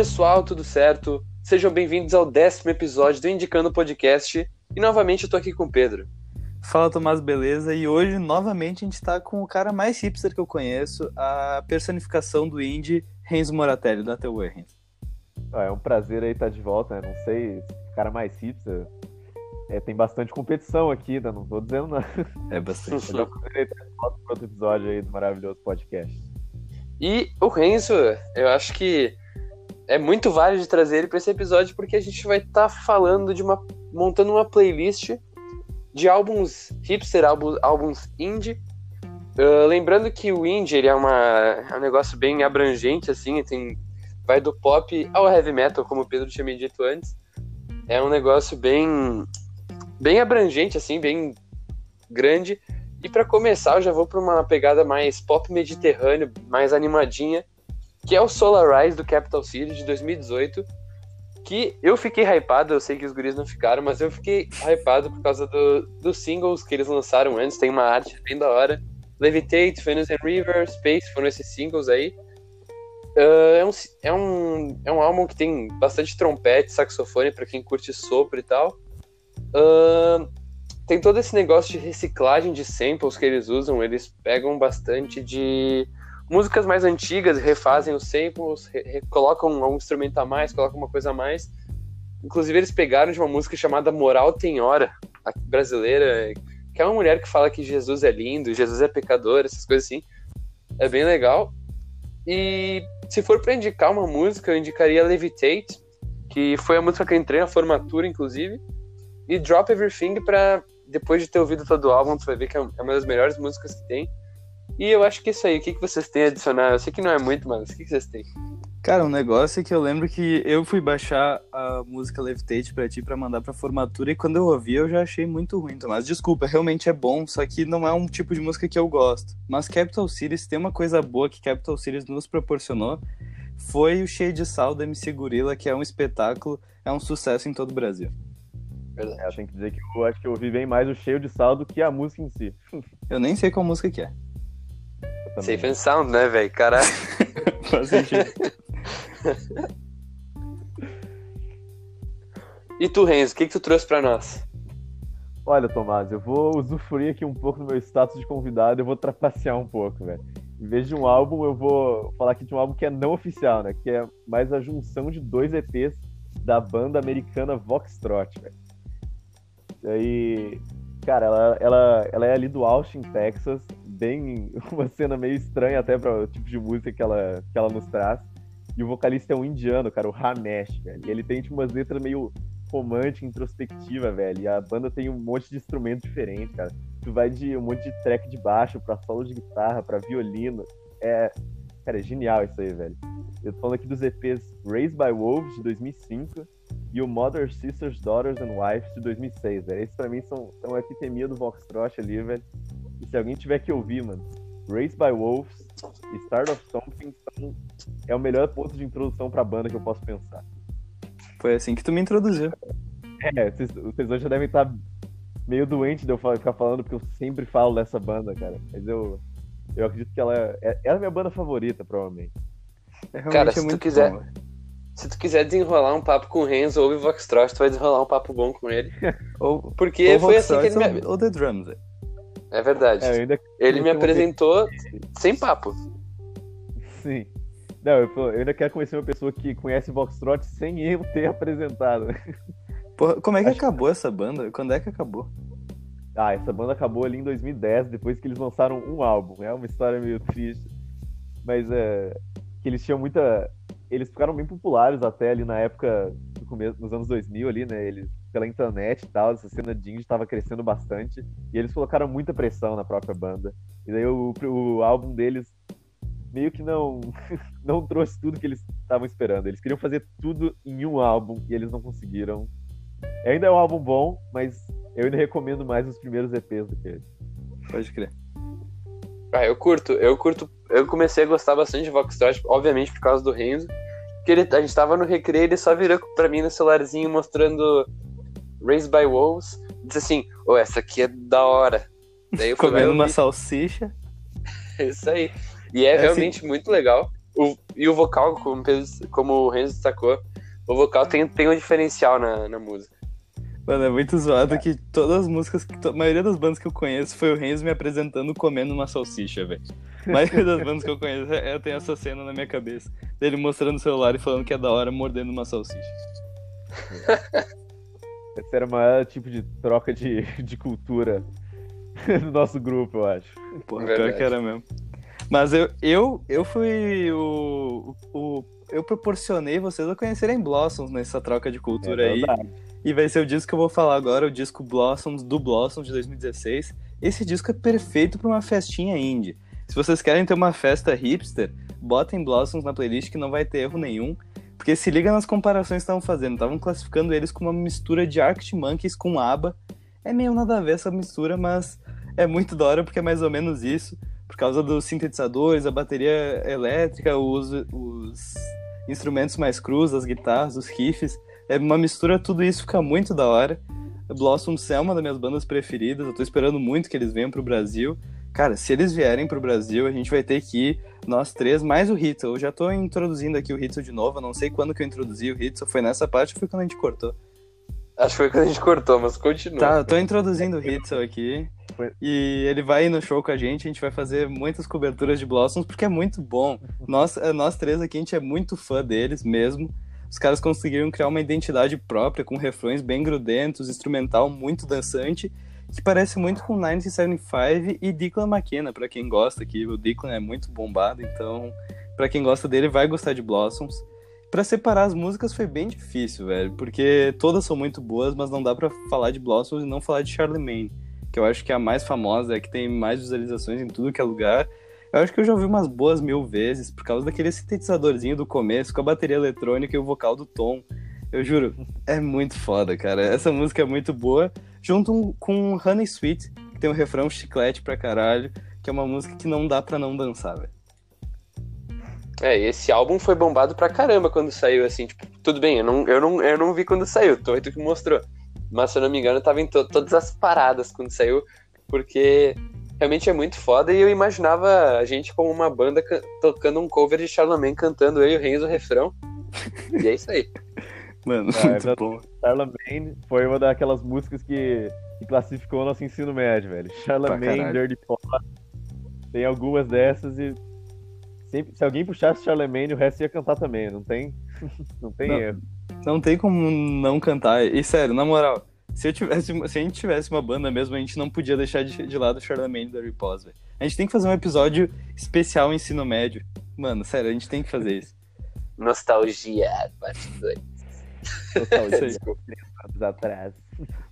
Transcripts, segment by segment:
Pessoal, tudo certo? Sejam bem-vindos ao décimo episódio do Indicando Podcast. E novamente eu tô aqui com o Pedro. Fala Tomás, beleza? E hoje novamente a gente tá com o cara mais hipster que eu conheço, a personificação do indie, Renzo Moratelli, da Teu Renzo. Ah, é um prazer aí estar de volta, né? Não sei, cara mais hipster. É, tem bastante competição aqui, né? Não tô dizendo nada. É bastante. Mas é um prazer estar de volta para outro episódio aí do maravilhoso podcast. E o Renzo, eu acho que é muito válido trazer ele para esse episódio porque a gente vai estar tá falando de uma. montando uma playlist de álbuns hipster, álbuns, álbuns indie. Uh, lembrando que o indie ele é, uma, é um negócio bem abrangente, assim, tem, vai do pop ao heavy metal, como o Pedro tinha me dito antes. É um negócio bem, bem abrangente, assim, bem grande. E para começar, eu já vou para uma pegada mais pop mediterrâneo, mais animadinha, que é o Solar Rise do Capital City de 2018 que eu fiquei hypado, eu sei que os guris não ficaram, mas eu fiquei hypado por causa do, dos singles que eles lançaram antes, tem uma arte bem da hora. Levitate, Venus and River, Space foram esses singles aí. Uh, é, um, é, um, é um álbum que tem bastante trompete, saxofone para quem curte sopro e tal. Uh, tem todo esse negócio de reciclagem de samples que eles usam, eles pegam bastante de músicas mais antigas refazem os samples, re, colocam um instrumento a mais, colocam uma coisa a mais. Inclusive, eles pegaram de uma música chamada Moral Tem Hora, brasileira, que é uma mulher que fala que Jesus é lindo, Jesus é pecador, essas coisas assim. É bem legal. E se for para indicar uma música, eu indicaria Levitate, que foi a música que eu entrei na formatura, inclusive. E Drop Everything, para depois de ter ouvido todo o álbum, tu vai ver que é uma das melhores músicas que tem. E eu acho que é isso aí. O que, que vocês têm a adicionar? Eu sei que não é muito, mas o que, que vocês têm? Cara, um negócio é que eu lembro que eu fui baixar a música Levitate pra ti pra mandar pra formatura e quando eu ouvi eu já achei muito ruim, Tomás. Desculpa, realmente é bom, só que não é um tipo de música que eu gosto. Mas Capital Cities tem uma coisa boa que Capital Cities nos proporcionou, foi o Cheio de Sal da MC Gorila, que é um espetáculo, é um sucesso em todo o Brasil. Verdade. É, tem que dizer que eu acho que eu ouvi bem mais o Cheio de Sal do que a música em si. eu nem sei qual música que é. Safe and Sound, né, velho? Caralho. Faz sentido. e tu, Renzo, o que, que tu trouxe pra nós? Olha, Tomás, eu vou usufruir aqui um pouco do meu status de convidado, eu vou trapacear um pouco, velho. Em vez de um álbum, eu vou falar aqui de um álbum que é não oficial, né? Que é mais a junção de dois EPs da banda americana Voxtrot, velho. E aí, cara, ela, ela, ela é ali do Austin, Texas, bem uma cena meio estranha até para o tipo de música que ela, que ela nos traz. E o vocalista é um indiano, cara, o Ramesh, velho. E ele tem tipo umas letras meio romântica, introspectiva, velho. E a banda tem um monte de instrumento diferente, cara. Tu vai de um monte de track de baixo pra solo de guitarra, pra violino. É, cara, é genial isso aí, velho. Eu tô falando aqui dos EPs Raised by Wolves de 2005 e o Mother, Sisters, Daughters and Wives de 2006, velho. Esses pra mim são, são a epidemia do Voxtrot ali, velho. E se alguém tiver que ouvir, mano, Raised by Wolves e Start of Something são, é o melhor ponto de introdução pra banda que eu posso pensar. Foi assim que tu me introduziu. É, vocês, vocês hoje já devem estar meio doentes de eu ficar falando, porque eu sempre falo dessa banda, cara. Mas eu, eu acredito que ela é, é, ela é a minha banda favorita, provavelmente. É, cara, se tu quiser. Bom, se tu quiser desenrolar um papo com o Renzo, ouve o Voxtrot, tu vai desenrolar um papo bom com ele. ou, porque ou foi assim que ele me... Ou The Drums, é verdade. É, ainda... Ele me apresentou sem papo. Sim. Não, eu, eu, ainda quero conhecer uma pessoa que conhece Voxtrot sem eu ter apresentado. Porra, como é que Acho... acabou essa banda? Quando é que acabou? Ah, essa banda acabou ali em 2010, depois que eles lançaram um álbum. É uma história meio triste. Mas é. Que eles tinham muita. Eles ficaram bem populares até ali na época, no começo, nos anos 2000 ali, né? Eles pela internet e tal, essa cena de indie estava crescendo bastante, e eles colocaram muita pressão na própria banda. E daí o, o álbum deles meio que não não trouxe tudo que eles estavam esperando. Eles queriam fazer tudo em um álbum e eles não conseguiram. Ainda é um álbum bom, mas eu ainda recomendo mais os primeiros EPs do que ele. Pode crer. Ah, eu curto, eu curto. Eu comecei a gostar bastante de Voxtrot, obviamente por causa do Renzo. Que ele, a gente tava no recreio, ele só virou pra mim no celularzinho mostrando Raised by Wolves, disse assim, ô, oh, essa aqui é da hora. Daí eu Comendo uma salsicha. Isso aí. E é, é assim, realmente assim, muito legal. o, e o vocal, como, como o Renzo destacou, o vocal tem, tem um diferencial na, na música. Mano, é muito zoado que todas as músicas, a maioria das bandas que eu conheço foi o Renzo me apresentando comendo uma salsicha, velho. A maioria das bandas que eu conheço, é, eu tenho essa cena na minha cabeça. Dele mostrando o celular e falando que é da hora mordendo uma salsicha. Esse era o maior tipo de troca de, de cultura do nosso grupo, eu acho. Porra, pior que era mesmo. Mas eu, eu, eu fui o, o. Eu proporcionei vocês a conhecerem Blossoms nessa troca de cultura é aí. E vai ser o disco que eu vou falar agora, o disco Blossoms, do Blossoms de 2016. Esse disco é perfeito para uma festinha indie. Se vocês querem ter uma festa hipster, botem Blossoms na playlist que não vai ter erro nenhum. Porque se liga nas comparações que estavam fazendo. Estavam classificando eles como uma mistura de Arctic Monkeys com ABBA. É meio nada a ver essa mistura, mas é muito da hora porque é mais ou menos isso. Por causa dos sintetizadores, a bateria elétrica, os, os instrumentos mais crus, as guitarras, os riffs. É uma mistura, tudo isso fica muito da hora. Blossoms é uma das minhas bandas preferidas, eu tô esperando muito que eles venham pro Brasil. Cara, se eles vierem pro Brasil, a gente vai ter que ir, nós três, mais o Hitzel. Eu já tô introduzindo aqui o Hitzel de novo, eu não sei quando que eu introduzi o Hitzel, foi nessa parte ou foi quando a gente cortou? Acho que foi quando a gente cortou, mas continua. Tá, eu tô introduzindo o Hitzel aqui. E ele vai ir no show com a gente, a gente vai fazer muitas coberturas de Blossoms, porque é muito bom. Nós, nós três aqui, a gente é muito fã deles mesmo os caras conseguiram criar uma identidade própria, com refrões bem grudentos, instrumental muito dançante, que parece muito com 1975 e Declan McKenna, para quem gosta, que o Declan é muito bombado, então para quem gosta dele vai gostar de Blossoms. Para separar as músicas foi bem difícil, velho, porque todas são muito boas, mas não dá para falar de Blossoms e não falar de Charlemagne, que eu acho que é a mais famosa, é que tem mais visualizações em tudo que é lugar eu acho que eu já ouvi umas boas mil vezes por causa daquele sintetizadorzinho do começo com a bateria eletrônica e o vocal do Tom. Eu juro, é muito foda, cara. Essa música é muito boa, junto com Honey Sweet, que tem um refrão chiclete pra caralho, que é uma música que não dá pra não dançar, velho. É, esse álbum foi bombado pra caramba quando saiu, assim, tipo, tudo bem, eu não, eu não, eu não vi quando saiu, tu, tu que mostrou. Mas se eu não me engano, tava em to todas as paradas quando saiu, porque realmente é muito foda. E eu imaginava a gente como uma banda tocando um cover de Charlemagne cantando eu e o Renzo o refrão. e é isso aí. Mano, ah, muito bom. Charlemagne foi uma daquelas músicas que, que classificou o nosso ensino médio, velho. Charlemagne, Dirty Pop. Tem algumas dessas e sempre, se alguém puxasse Charlemagne, o resto ia cantar também. Não tem, não tem não, erro. Não tem como não cantar. E sério, na moral, se, eu tivesse, se a gente tivesse uma banda mesmo, a gente não podia deixar de, de lado o Charlemagne da Repose, velho. A gente tem que fazer um episódio especial ensino médio. Mano, sério, a gente tem que fazer isso. Nostalgia, parte 2. Nostalgia, anos atrás.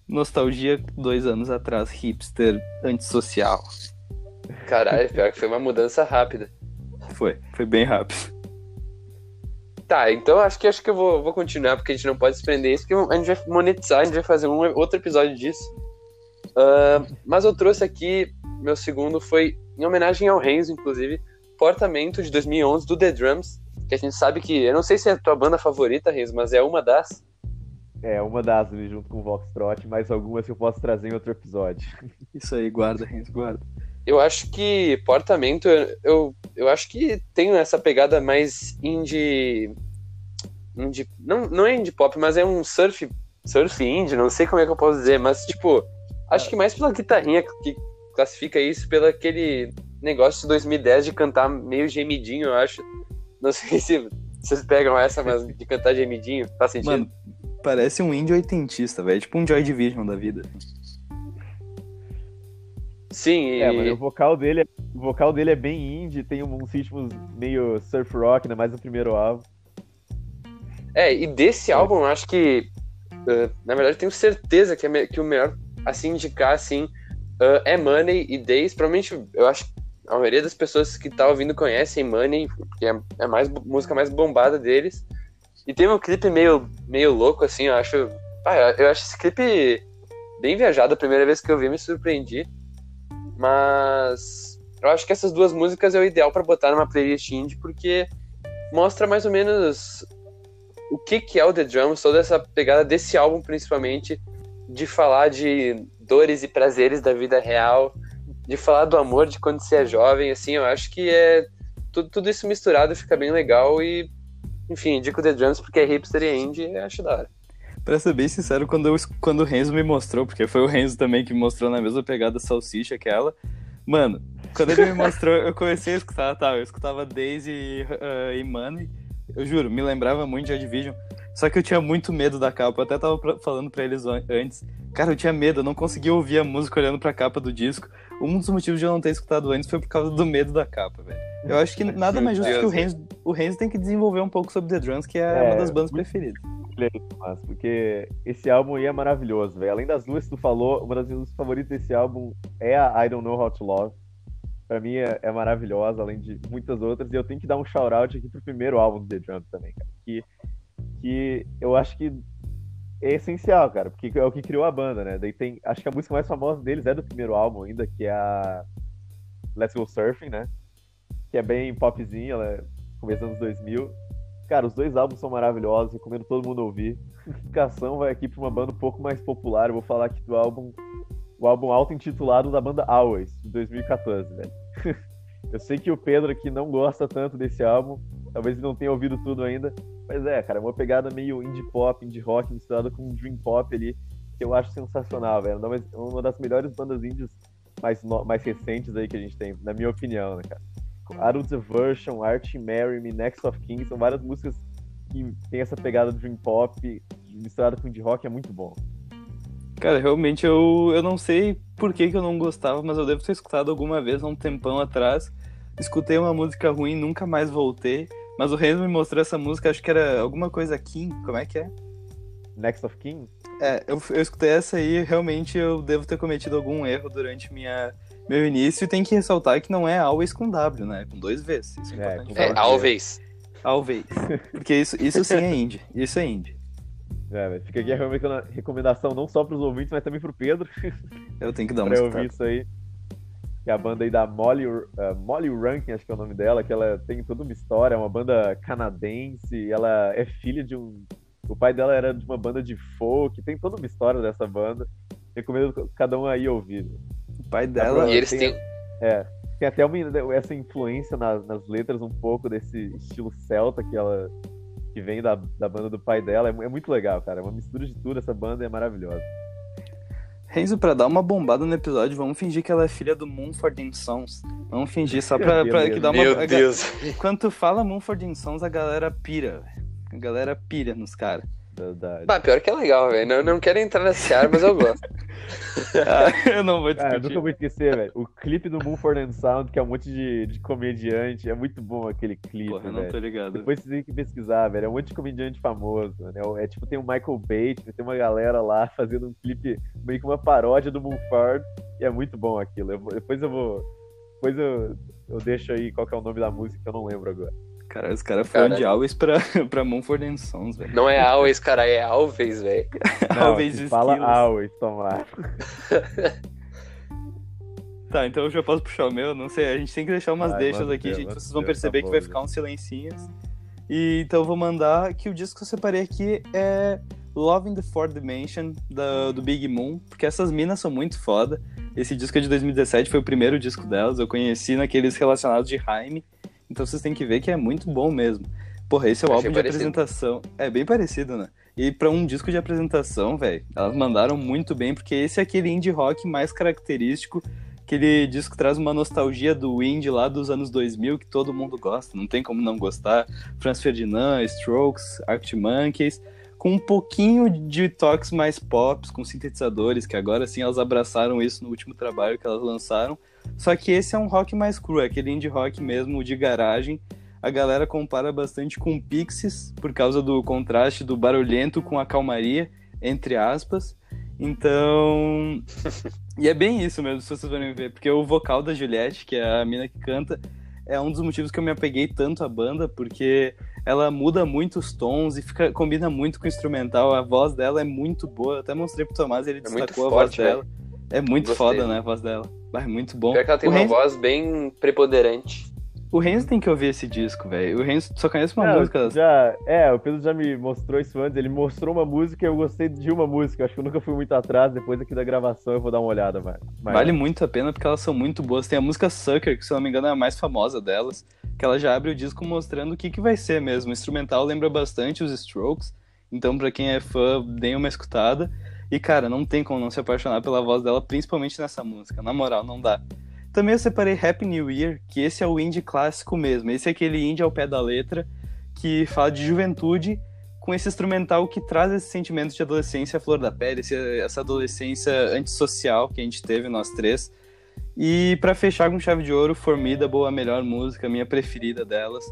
Nostalgia dois anos atrás, hipster, antissocial. Caralho, pior que foi uma mudança rápida. Foi, foi bem rápido. Tá, então acho que acho que eu vou, vou continuar, porque a gente não pode se prender isso, porque a gente vai monetizar, a gente vai fazer um outro episódio disso. Uh, mas eu trouxe aqui, meu segundo foi em homenagem ao Renzo, inclusive, Portamento de 2011 do The Drums, que a gente sabe que, eu não sei se é a tua banda favorita, Renzo, mas é uma das. É, uma das, junto com o Voxtrot, mas algumas que eu posso trazer em outro episódio. Isso aí, guarda, Renzo, guarda. Eu acho que Portamento, eu, eu acho que tem essa pegada mais indie. indie não, não é indie pop, mas é um surf, surf indie, não sei como é que eu posso dizer, mas tipo, acho que mais pela guitarrinha que classifica isso, pelo aquele negócio de 2010 de cantar meio gemidinho, eu acho. Não sei se vocês pegam essa, mas de cantar gemidinho, faz sentido? Mano, parece um indie oitentista, velho. Tipo um Joy Division da vida. Sim, e... É, mas o vocal dele, é, o vocal dele é bem indie, tem uns ritmos meio surf rock, né? Mais no primeiro álbum. É, e desse é. álbum, acho que. Uh, na verdade, tenho certeza que, é que o melhor assim indicar assim uh, é Money e Days. Provavelmente, eu acho que a maioria das pessoas que tá ouvindo conhecem Money, porque é, é a mais, música mais bombada deles. E tem um clipe meio, meio louco, assim, eu acho. Ah, eu acho esse clipe bem viajado. A primeira vez que eu vi, me surpreendi. Mas eu acho que essas duas músicas é o ideal para botar numa playlist indie, porque mostra mais ou menos o que, que é o The Drums, toda essa pegada desse álbum, principalmente, de falar de dores e prazeres da vida real, de falar do amor de quando você é jovem, assim, eu acho que é tudo, tudo isso misturado fica bem legal e, enfim, indico The Drums porque é hipster e indie e acho da hora. Pra ser bem sincero, quando, eu, quando o Renzo me mostrou, porque foi o Renzo também que me mostrou na mesma pegada salsicha que ela, mano, quando ele me mostrou, eu comecei a escutar, tá? Eu escutava Daisy uh, e Money, eu juro, me lembrava muito de Ed Division. Só que eu tinha muito medo da capa. Eu até tava falando pra eles antes. Cara, eu tinha medo, eu não conseguia ouvir a música olhando pra capa do disco. Um dos motivos de eu não ter escutado antes foi por causa do medo da capa, velho. Eu acho que nada mais justo que o Renzo, o Renzo tem que desenvolver um pouco sobre The Drums, que é, é uma das bandas preferidas. Mas, porque esse álbum aí é maravilhoso, velho. Além das duas que tu falou, uma das minhas favoritas desse álbum é a I Don't Know How to Love. Pra mim é, é maravilhosa, além de muitas outras. E eu tenho que dar um shout-out aqui pro primeiro álbum do The Drums também, cara. Que que eu acho que é essencial, cara, porque é o que criou a banda, né? Daí tem, acho que a música mais famosa deles é do primeiro álbum ainda, que é a Let's Go Surfing, né? Que é bem popzinha, ela é começo dos anos 2000. Cara, os dois álbuns são maravilhosos, recomendo todo mundo ouvir. Indicação vai aqui para uma banda um pouco mais popular, eu vou falar aqui do álbum, o álbum auto-intitulado da banda Always, de 2014, velho. eu sei que o Pedro aqui não gosta tanto desse álbum, talvez ele não tenha ouvido tudo ainda, mas é, cara, é uma pegada meio indie pop, indie rock misturada com dream pop ali, que eu acho sensacional, velho. Uma das melhores bandas indies mais, mais recentes aí que a gente tem, na minha opinião, né, cara? Adult Version, Art Marry Me, Next of King, são várias músicas que tem essa pegada dream pop misturada com indie rock, é muito bom. Cara, realmente eu, eu não sei por que, que eu não gostava, mas eu devo ter escutado alguma vez há um tempão atrás. Escutei uma música ruim, nunca mais voltei. Mas o Renzo me mostrou essa música, acho que era alguma coisa King, como é que é? Next of King? É, eu, eu escutei essa aí realmente eu devo ter cometido algum erro durante minha, meu início. E tem que ressaltar que não é always com W, né? Com dois Vs. Isso é, é. É, always. Always. Porque isso, isso sim é indie. Isso é indie. É, fica aqui a recomendação não só para os ouvintes, mas também para o Pedro. Eu tenho que dar uma Pra ouvir isso aí que é a banda aí da Molly, uh, Molly Rankin, acho que é o nome dela, que ela tem toda uma história, é uma banda canadense, ela é filha de um... O pai dela era de uma banda de folk, tem toda uma história dessa banda. Recomendo cada um aí ouvir. O pai dela... E eles têm... É, tem até uma, essa influência nas, nas letras um pouco desse estilo celta que ela que vem da, da banda do pai dela. É, é muito legal, cara. É uma mistura de tudo, essa banda é maravilhosa. Renzo, pra dar uma bombada no episódio, vamos fingir que ela é filha do Mumford Sons. Vamos fingir só pra, pra que dá uma. Meu Deus. Quando tu fala Mumford Sons, a galera pira, A galera pira nos caras. Bah, pior que é legal, velho. Não, não quero entrar nesse ar, mas eu gosto. ah, eu não vou discutir. Ah, eu nunca vou esquecer, velho. O clipe do Mumford and Sound, que é um monte de, de comediante. É muito bom aquele clipe, Porra, não tô ligado. Depois você tem que pesquisar, velho. É um monte de comediante famoso, né? É tipo, tem o Michael Bates, tem uma galera lá fazendo um clipe meio que uma paródia do Mumford. E é muito bom aquilo. Eu, depois eu vou... Depois eu, eu deixo aí qual é o nome da música, que eu não lembro agora. Cara, os caras foram de Always pra, pra Mumford Sons, velho. Não é Always, cara, é Always, velho. Always Fala Always, tomar. tá, então eu já posso puxar o meu, não sei, a gente tem que deixar umas Ai, deixas aqui, gente. Vocês vão perceber tá que vai ficar uns silencinhos. E então eu vou mandar que o disco que eu separei aqui é Love in the Fourth Dimension, da, do Big Moon, porque essas minas são muito foda. Esse disco é de 2017, foi o primeiro disco delas, eu conheci naqueles relacionados de Jaime. Então vocês têm que ver que é muito bom mesmo. Porra, esse é o álbum de parecido. apresentação. É bem parecido, né? E para um disco de apresentação, velho, elas mandaram muito bem, porque esse é aquele indie rock mais característico. Aquele disco que traz uma nostalgia do indie lá dos anos 2000 que todo mundo gosta, não tem como não gostar. Franz Ferdinand, Strokes, Arctic Monkeys, com um pouquinho de toques mais pops, com sintetizadores, que agora sim elas abraçaram isso no último trabalho que elas lançaram. Só que esse é um rock mais cru, é aquele indie rock mesmo de garagem. A galera compara bastante com Pixies por causa do contraste do barulhento com a calmaria, entre aspas. Então. e é bem isso mesmo, se vocês forem ver, porque o vocal da Juliette, que é a mina que canta, é um dos motivos que eu me apeguei tanto à banda, porque ela muda muito os tons e fica, combina muito com o instrumental. A voz dela é muito boa. Eu até mostrei pro Tomás, ele é destacou a voz dela. É muito Gostei. foda, né, a voz dela. É muito bom. Pior que ela tem o uma Renzo... voz bem preponderante. O Renzo tem que ouvir esse disco, velho. O Renzo só conhece uma é, música. Já, é, o Pedro já me mostrou isso antes. Ele mostrou uma música e eu gostei de uma música. Acho que eu nunca fui muito atrás. Depois aqui da gravação eu vou dar uma olhada, mas... Vale muito a pena porque elas são muito boas. Tem a música Sucker, que se eu não me engano é a mais famosa delas. que ela já abre o disco mostrando o que, que vai ser mesmo. O instrumental lembra bastante os Strokes, então para quem é fã, dê uma escutada. E cara, não tem como não se apaixonar pela voz dela, principalmente nessa música. Na moral, não dá. Também eu separei Happy New Year, que esse é o indie clássico mesmo. Esse é aquele indie ao pé da letra que fala de juventude com esse instrumental que traz esse sentimento de adolescência à flor da pele, essa adolescência antissocial que a gente teve, nós três. E para fechar com chave de ouro, Formidable, a melhor música, a minha preferida delas.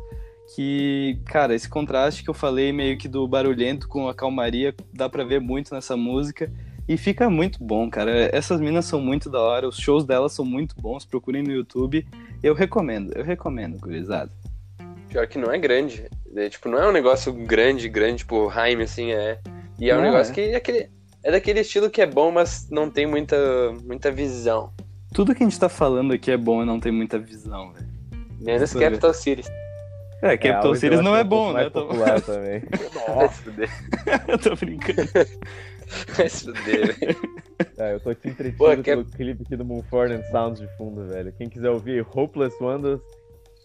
Que, cara, esse contraste que eu falei meio que do barulhento com a calmaria, dá pra ver muito nessa música. E fica muito bom, cara. Essas minas são muito da hora, os shows delas são muito bons, procurem no YouTube. Eu recomendo, eu recomendo, gurizada. Pior que não é grande. É, tipo, não é um negócio grande, grande, tipo, Jaime, assim, é. E é um Não, negócio é. que é, aquele, é daquele estilo que é bom, mas não tem muita, muita visão. Tudo que a gente tá falando aqui é bom e não tem muita visão, velho. Menos. Capital Cities. É, É, eu Series acho não que é um bom, né? Tô... popular também. Fuder. eu tô brincando. Vai se fuder, velho. É, eu tô aqui entretido Pô, que- pelo clipe aqui do Mumford and Sounds de fundo, velho. Quem quiser ouvir Hopeless Wonders,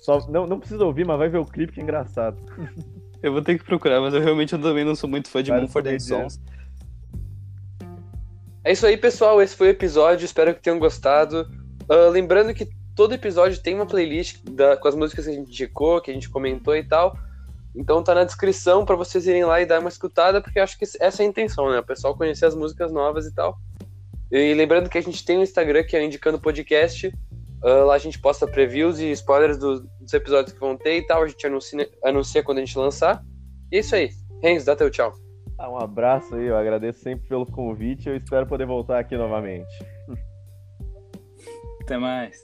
só... não, não precisa ouvir, mas vai ver o clipe que é engraçado. Eu vou ter que procurar, mas eu realmente eu também não sou muito fã de Vários Mumford and. Sons. É isso aí, pessoal. Esse foi o episódio. Espero que tenham gostado. Ah, lembrando que todo episódio tem uma playlist da- com as músicas que a gente indicou, que a gente comentou e tal. Então tá na descrição pra vocês irem lá e dar uma escutada, porque eu acho que essa é a intenção, né? O pessoal conhecer as músicas novas e tal. E lembrando que a gente tem um Instagram que é o Indicando Podcast. Ah, lá a gente posta previews e spoilers do- dos episódios que vão ter e tal. A gente anuncia, anuncia quando a gente lançar. E é isso aí. Renzo, dá teu tchau. Ah, um abraço aí, eu agradeço sempre pelo convite eu espero poder voltar aqui novamente. Até mais.